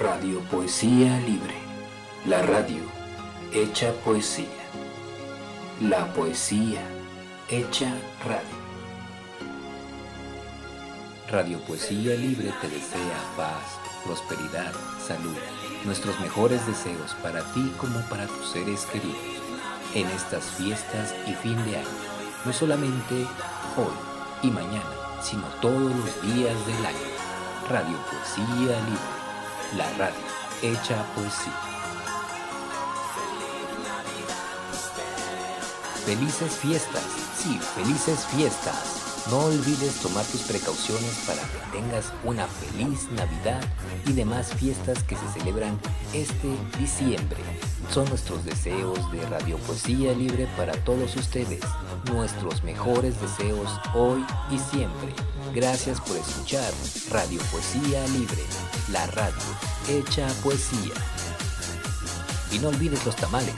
Radio Poesía Libre, la radio hecha poesía, la poesía hecha radio. Radio Poesía Libre te desea paz, prosperidad, salud, nuestros mejores deseos para ti como para tus seres queridos en estas fiestas y fin de año, no solamente hoy y mañana, sino todos los días del año. Radio Poesía Libre la radio hecha poesía. Felices fiestas, sí, felices fiestas. No olvides tomar tus precauciones para que tengas una feliz Navidad y demás fiestas que se celebran este diciembre. Son nuestros deseos de Radio Poesía Libre para todos ustedes. Nuestros mejores deseos hoy y siempre. Gracias por escuchar Radio Poesía Libre, la radio hecha poesía. Y no olvides los tamales.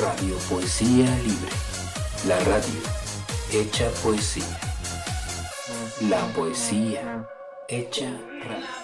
Radio Poesía Libre, la radio hecha poesía, la poesía hecha radio.